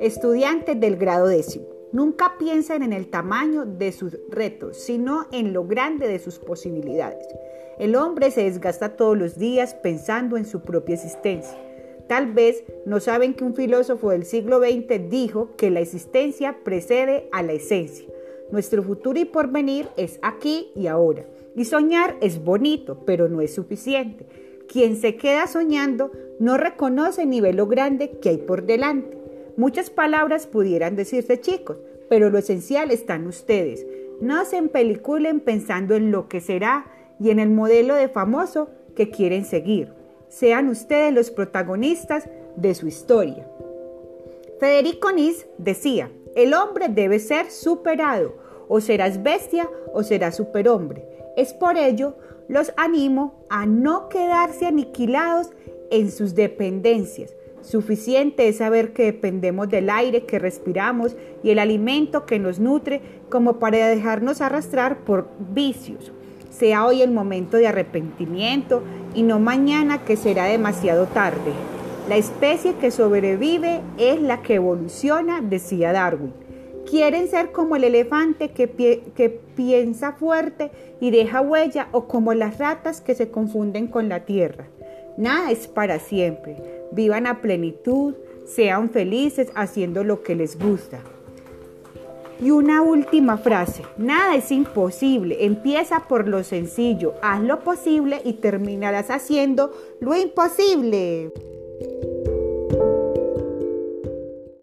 Estudiantes del grado décimo, nunca piensen en el tamaño de sus retos, sino en lo grande de sus posibilidades. El hombre se desgasta todos los días pensando en su propia existencia. Tal vez no saben que un filósofo del siglo XX dijo que la existencia precede a la esencia. Nuestro futuro y porvenir es aquí y ahora. Y soñar es bonito, pero no es suficiente. Quien se queda soñando no reconoce ni ve lo grande que hay por delante. Muchas palabras pudieran decirse chicos, pero lo esencial está en ustedes. No se empeliculen pensando en lo que será y en el modelo de famoso que quieren seguir. Sean ustedes los protagonistas de su historia. Federico Nis decía, el hombre debe ser superado, o serás bestia o serás superhombre. Es por ello los animo a no quedarse aniquilados en sus dependencias, Suficiente es saber que dependemos del aire que respiramos y el alimento que nos nutre como para dejarnos arrastrar por vicios. Sea hoy el momento de arrepentimiento y no mañana que será demasiado tarde. La especie que sobrevive es la que evoluciona, decía Darwin. Quieren ser como el elefante que, que, piensa fuerte y deja huella o como las ratas que se confunden con la tierra. Nada es para siempre. Vivan a plenitud, sean felices haciendo lo que les gusta. Y una última frase, nada es imposible, empieza por lo sencillo, haz lo posible y terminarás haciendo lo imposible.